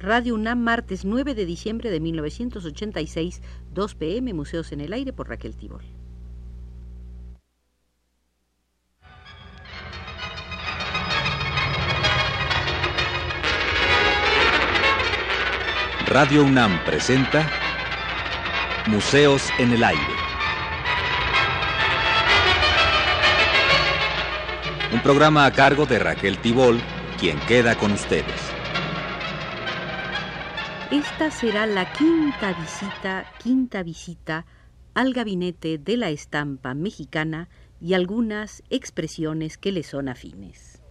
Radio UNAM, martes 9 de diciembre de 1986, 2 pm, Museos en el Aire por Raquel Tibol. Radio UNAM presenta Museos en el Aire. Un programa a cargo de Raquel Tibol, quien queda con ustedes. Esta será la quinta visita, quinta visita al gabinete de la estampa mexicana y algunas expresiones que le son afines.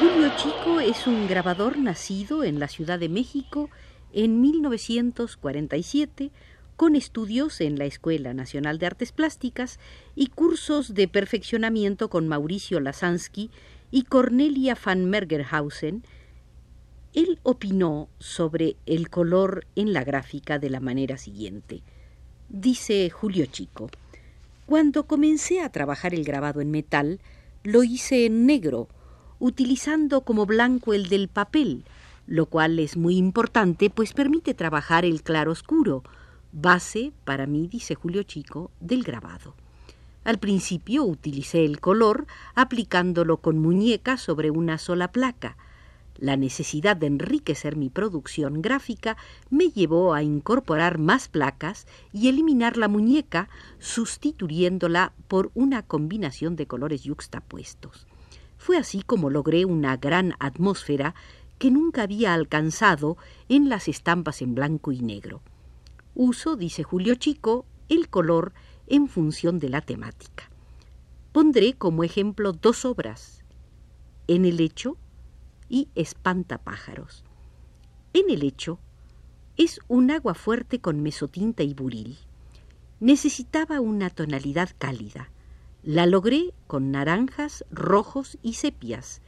Julio Chico es un grabador nacido en la Ciudad de México en 1947 con estudios en la Escuela Nacional de Artes Plásticas y cursos de perfeccionamiento con Mauricio Lasansky y Cornelia van Mergerhausen, él opinó sobre el color en la gráfica de la manera siguiente. Dice Julio Chico, cuando comencé a trabajar el grabado en metal, lo hice en negro, utilizando como blanco el del papel, lo cual es muy importante pues permite trabajar el claro oscuro, base, para mí, dice Julio Chico, del grabado. Al principio utilicé el color aplicándolo con muñeca sobre una sola placa. La necesidad de enriquecer mi producción gráfica me llevó a incorporar más placas y eliminar la muñeca, sustituyéndola por una combinación de colores yuxtapuestos. Fue así como logré una gran atmósfera que nunca había alcanzado en las estampas en blanco y negro. Uso, dice Julio Chico, el color en función de la temática. Pondré como ejemplo dos obras, En el hecho y Espantapájaros. En el hecho es un agua fuerte con mesotinta y buril. Necesitaba una tonalidad cálida. La logré con naranjas, rojos y sepias.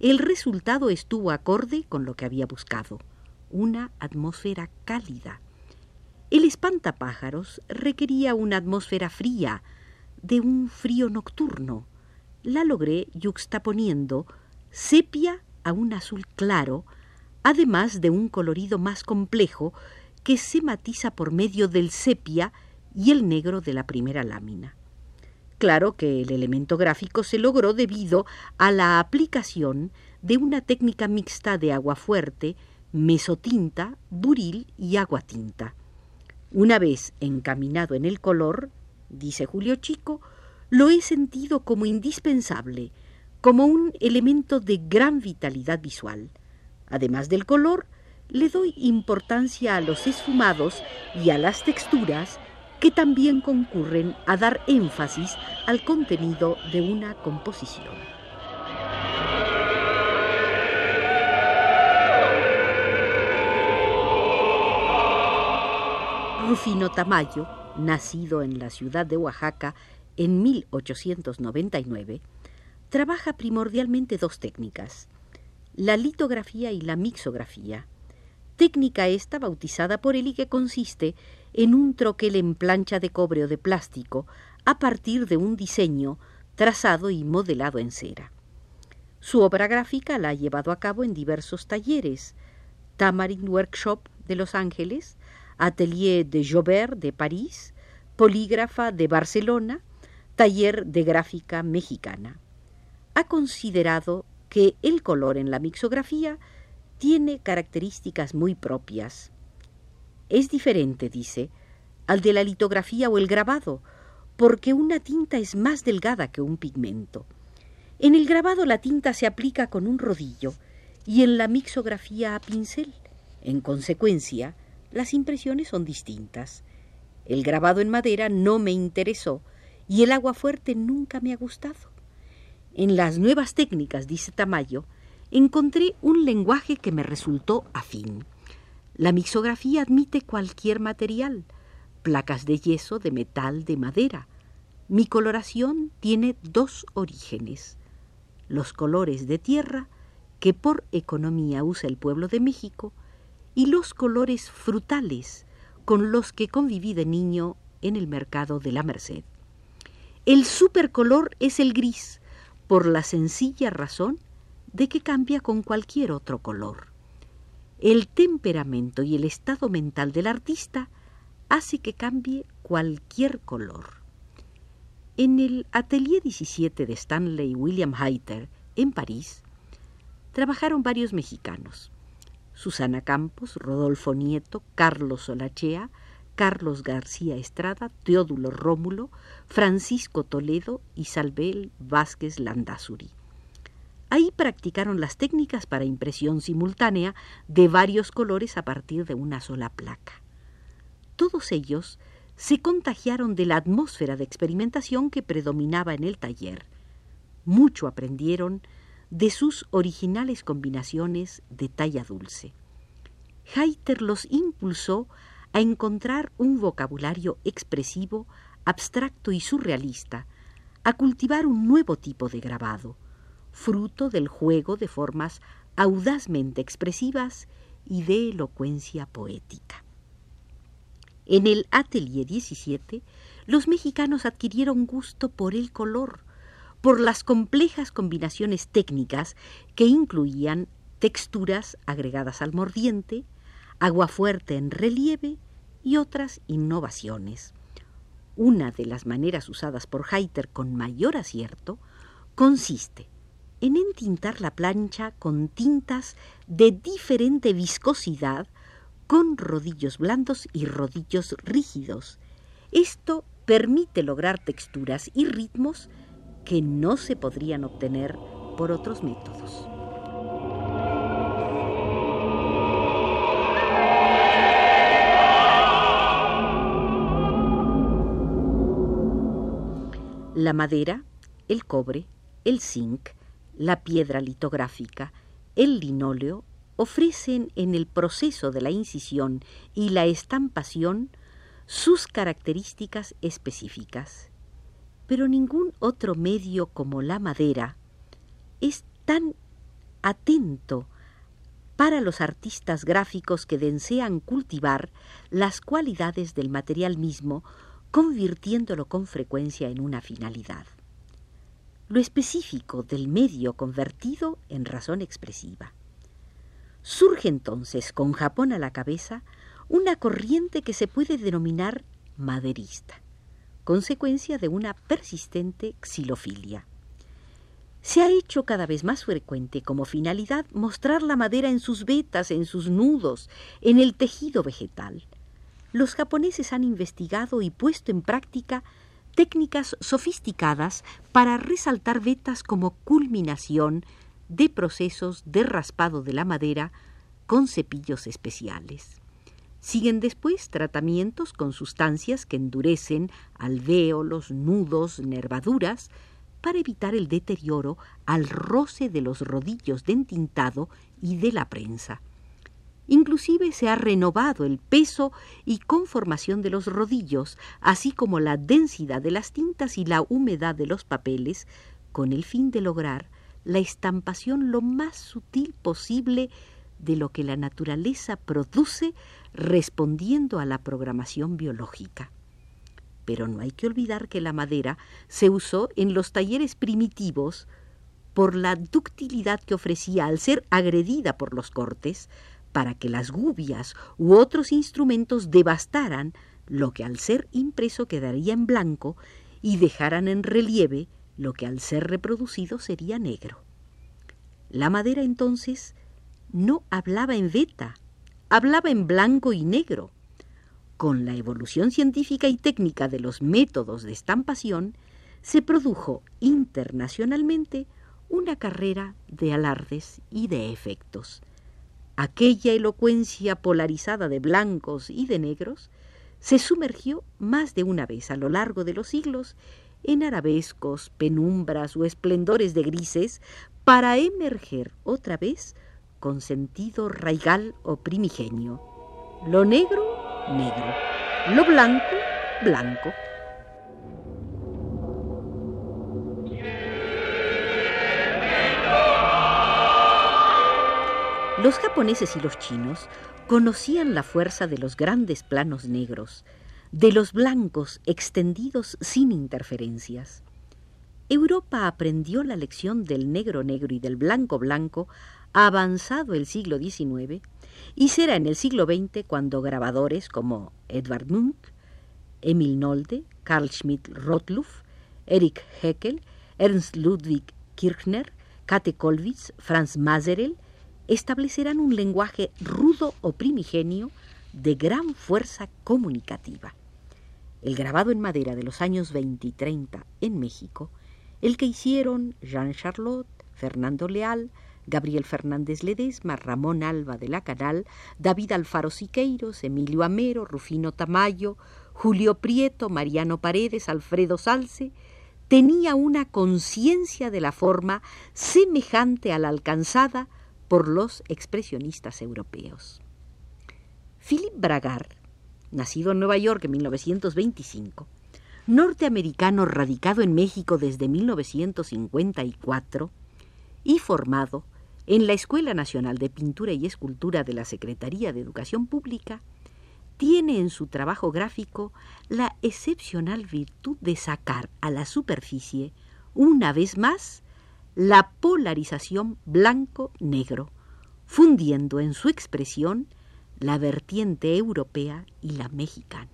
El resultado estuvo acorde con lo que había buscado, una atmósfera cálida. El espantapájaros requería una atmósfera fría, de un frío nocturno. La logré yuxtaponiendo sepia a un azul claro, además de un colorido más complejo que se matiza por medio del sepia y el negro de la primera lámina. Claro que el elemento gráfico se logró debido a la aplicación de una técnica mixta de agua fuerte, mesotinta, buril y aguatinta. Una vez encaminado en el color, dice Julio Chico, lo he sentido como indispensable, como un elemento de gran vitalidad visual. Además del color, le doy importancia a los esfumados y a las texturas que también concurren a dar énfasis al contenido de una composición. Rufino Tamayo, nacido en la ciudad de Oaxaca en 1899, trabaja primordialmente dos técnicas, la litografía y la mixografía. Técnica esta bautizada por él y que consiste en un troquel en plancha de cobre o de plástico a partir de un diseño trazado y modelado en cera. Su obra gráfica la ha llevado a cabo en diversos talleres, Tamarin Workshop de Los Ángeles, Atelier de Jobert de París, Polígrafa de Barcelona, Taller de Gráfica Mexicana. Ha considerado que el color en la mixografía tiene características muy propias, es diferente, dice, al de la litografía o el grabado, porque una tinta es más delgada que un pigmento. En el grabado la tinta se aplica con un rodillo y en la mixografía a pincel. En consecuencia, las impresiones son distintas. El grabado en madera no me interesó y el agua fuerte nunca me ha gustado. En las nuevas técnicas, dice Tamayo, encontré un lenguaje que me resultó afín. La mixografía admite cualquier material, placas de yeso, de metal, de madera. Mi coloración tiene dos orígenes. Los colores de tierra, que por economía usa el pueblo de México, y los colores frutales, con los que conviví de niño en el mercado de la Merced. el supercolor es el gris, por la sencilla razón de que cambia con cualquier otro color. El temperamento y el estado mental del artista hace que cambie cualquier color. En el Atelier 17 de Stanley William Hayter, en París, trabajaron varios mexicanos. Susana Campos, Rodolfo Nieto, Carlos Solachea, Carlos García Estrada, Teodulo Rómulo, Francisco Toledo y Salvel Vázquez Landazuri. Ahí practicaron las técnicas para impresión simultánea de varios colores a partir de una sola placa. Todos ellos se contagiaron de la atmósfera de experimentación que predominaba en el taller. Mucho aprendieron de sus originales combinaciones de talla dulce. Heiter los impulsó a encontrar un vocabulario expresivo, abstracto y surrealista, a cultivar un nuevo tipo de grabado, fruto del juego de formas audazmente expresivas y de elocuencia poética. En el Atelier 17, los mexicanos adquirieron gusto por el color, por las complejas combinaciones técnicas que incluían texturas agregadas al mordiente, agua fuerte en relieve y otras innovaciones. Una de las maneras usadas por Heiter con mayor acierto consiste en entintar la plancha con tintas de diferente viscosidad con rodillos blandos y rodillos rígidos. Esto permite lograr texturas y ritmos que no se podrían obtener por otros métodos. La madera, el cobre, el zinc, la piedra litográfica, el linóleo ofrecen en el proceso de la incisión y la estampación sus características específicas. Pero ningún otro medio como la madera es tan atento para los artistas gráficos que desean cultivar las cualidades del material mismo convirtiéndolo con frecuencia en una finalidad. Lo específico del medio convertido en razón expresiva. Surge entonces, con Japón a la cabeza, una corriente que se puede denominar maderista, consecuencia de una persistente xilofilia. Se ha hecho cada vez más frecuente como finalidad mostrar la madera en sus vetas, en sus nudos, en el tejido vegetal los japoneses han investigado y puesto en práctica técnicas sofisticadas para resaltar vetas como culminación de procesos de raspado de la madera con cepillos especiales. Siguen después tratamientos con sustancias que endurecen alvéolos, nudos, nervaduras, para evitar el deterioro al roce de los rodillos de y de la prensa. Inclusive se ha renovado el peso y conformación de los rodillos, así como la densidad de las tintas y la humedad de los papeles, con el fin de lograr la estampación lo más sutil posible de lo que la naturaleza produce respondiendo a la programación biológica. Pero no hay que olvidar que la madera se usó en los talleres primitivos por la ductilidad que ofrecía al ser agredida por los cortes, para que las gubias u otros instrumentos devastaran lo que al ser impreso quedaría en blanco y dejaran en relieve lo que al ser reproducido sería negro. La madera entonces no hablaba en beta, hablaba en blanco y negro. Con la evolución científica y técnica de los métodos de estampación, se produjo internacionalmente una carrera de alardes y de efectos aquella elocuencia polarizada de blancos y de negros, se sumergió más de una vez a lo largo de los siglos en arabescos, penumbras o esplendores de grises para emerger otra vez con sentido raigal o primigenio. Lo negro, negro. Lo blanco, blanco. Los japoneses y los chinos conocían la fuerza de los grandes planos negros, de los blancos extendidos sin interferencias. Europa aprendió la lección del negro negro y del blanco blanco avanzado el siglo XIX y será en el siglo XX cuando grabadores como Edvard Munch, Emil Nolde, Carl Schmidt Rottluff, Erich Heckel, Ernst Ludwig Kirchner, Kate Kollwitz, Franz Maserel establecerán un lenguaje rudo o primigenio de gran fuerza comunicativa. El grabado en madera de los años 20 y 30 en México, el que hicieron Jean Charlotte, Fernando Leal, Gabriel Fernández Ledesma, Ramón Alba de la Canal, David Alfaro Siqueiros, Emilio Amero, Rufino Tamayo, Julio Prieto, Mariano Paredes, Alfredo Salce, tenía una conciencia de la forma semejante a la alcanzada por los expresionistas europeos. Philip Bragar, nacido en Nueva York en 1925, norteamericano radicado en México desde 1954 y formado en la Escuela Nacional de Pintura y Escultura de la Secretaría de Educación Pública, tiene en su trabajo gráfico la excepcional virtud de sacar a la superficie, una vez más, la polarización blanco-negro, fundiendo en su expresión la vertiente europea y la mexicana.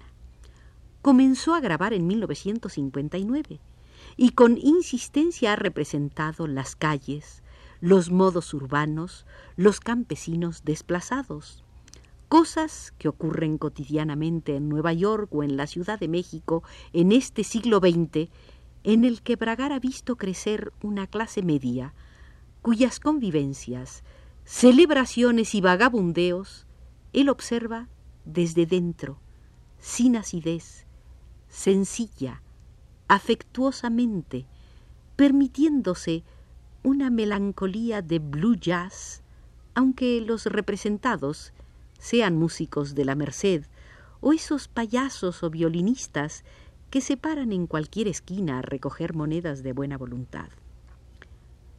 Comenzó a grabar en 1959 y con insistencia ha representado las calles, los modos urbanos, los campesinos desplazados, cosas que ocurren cotidianamente en Nueva York o en la Ciudad de México en este siglo XX en el que Bragar ha visto crecer una clase media, cuyas convivencias, celebraciones y vagabundeos él observa desde dentro, sin acidez, sencilla, afectuosamente, permitiéndose una melancolía de blue jazz, aunque los representados sean músicos de la Merced o esos payasos o violinistas que se paran en cualquier esquina a recoger monedas de buena voluntad.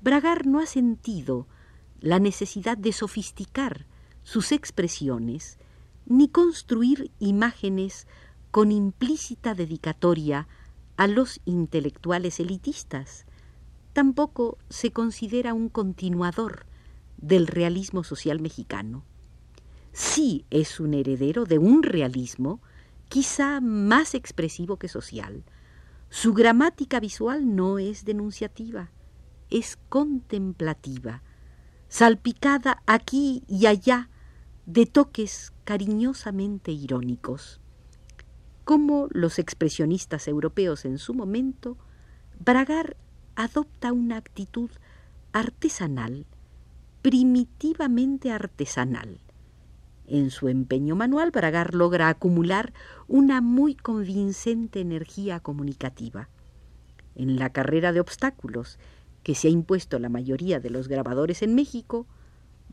Bragar no ha sentido la necesidad de sofisticar sus expresiones ni construir imágenes con implícita dedicatoria a los intelectuales elitistas. Tampoco se considera un continuador del realismo social mexicano. Sí es un heredero de un realismo quizá más expresivo que social. Su gramática visual no es denunciativa, es contemplativa, salpicada aquí y allá de toques cariñosamente irónicos. Como los expresionistas europeos en su momento, Bragar adopta una actitud artesanal, primitivamente artesanal. En su empeño manual, Bragar logra acumular una muy convincente energía comunicativa. En la carrera de obstáculos que se ha impuesto la mayoría de los grabadores en México,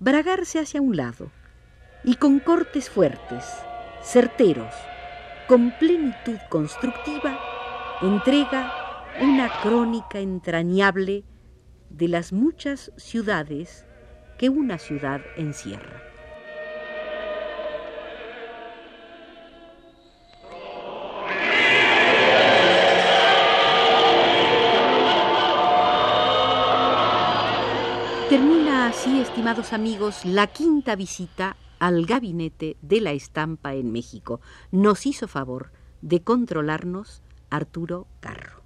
Bragar se hace a un lado y con cortes fuertes, certeros, con plenitud constructiva, entrega una crónica entrañable de las muchas ciudades que una ciudad encierra. Termina así, estimados amigos, la quinta visita al gabinete de la estampa en México. Nos hizo favor de controlarnos Arturo Carro.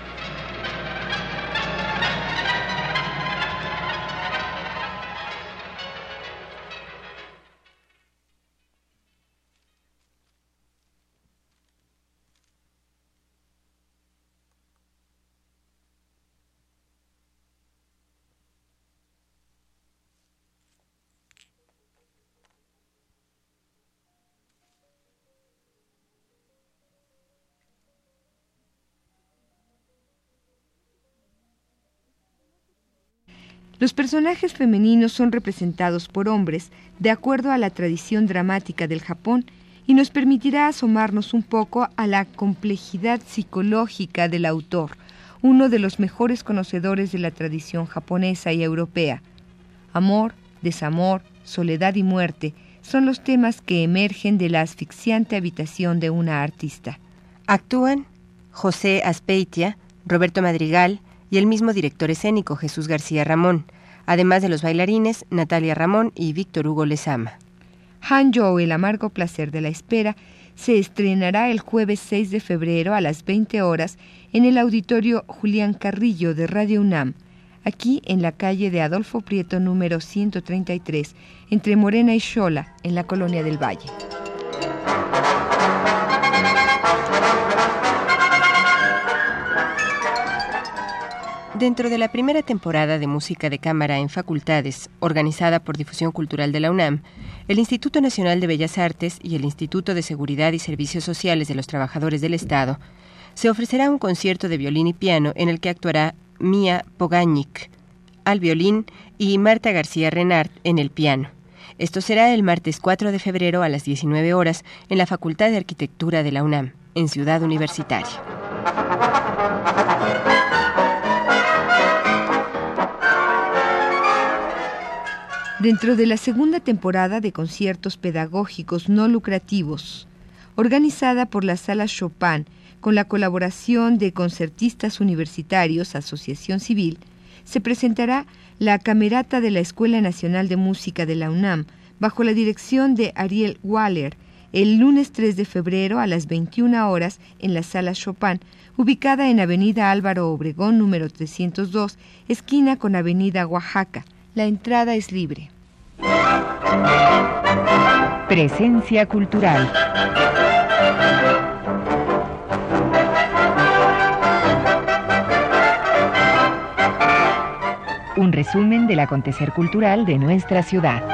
Los personajes femeninos son representados por hombres de acuerdo a la tradición dramática del Japón y nos permitirá asomarnos un poco a la complejidad psicológica del autor, uno de los mejores conocedores de la tradición japonesa y europea. Amor, desamor, soledad y muerte son los temas que emergen de la asfixiante habitación de una artista. Actúan José Aspeitia, Roberto Madrigal y el mismo director escénico Jesús García Ramón, además de los bailarines Natalia Ramón y Víctor Hugo Lezama. Hanjo, el amargo placer de la espera, se estrenará el jueves 6 de febrero a las 20 horas en el auditorio Julián Carrillo de Radio UNAM, aquí en la calle de Adolfo Prieto número 133, entre Morena y Xola, en la colonia del Valle. Dentro de la primera temporada de música de cámara en facultades, organizada por Difusión Cultural de la UNAM, el Instituto Nacional de Bellas Artes y el Instituto de Seguridad y Servicios Sociales de los Trabajadores del Estado, se ofrecerá un concierto de violín y piano en el que actuará Mia Pogañik al violín y Marta García Renard en el piano. Esto será el martes 4 de febrero a las 19 horas en la Facultad de Arquitectura de la UNAM, en Ciudad Universitaria. Dentro de la segunda temporada de conciertos pedagógicos no lucrativos, organizada por la Sala Chopin con la colaboración de concertistas universitarios, Asociación Civil, se presentará la Camerata de la Escuela Nacional de Música de la UNAM, bajo la dirección de Ariel Waller, el lunes 3 de febrero a las 21 horas en la Sala Chopin, ubicada en Avenida Álvaro Obregón número 302, esquina con Avenida Oaxaca. La entrada es libre. Presencia cultural. Un resumen del acontecer cultural de nuestra ciudad.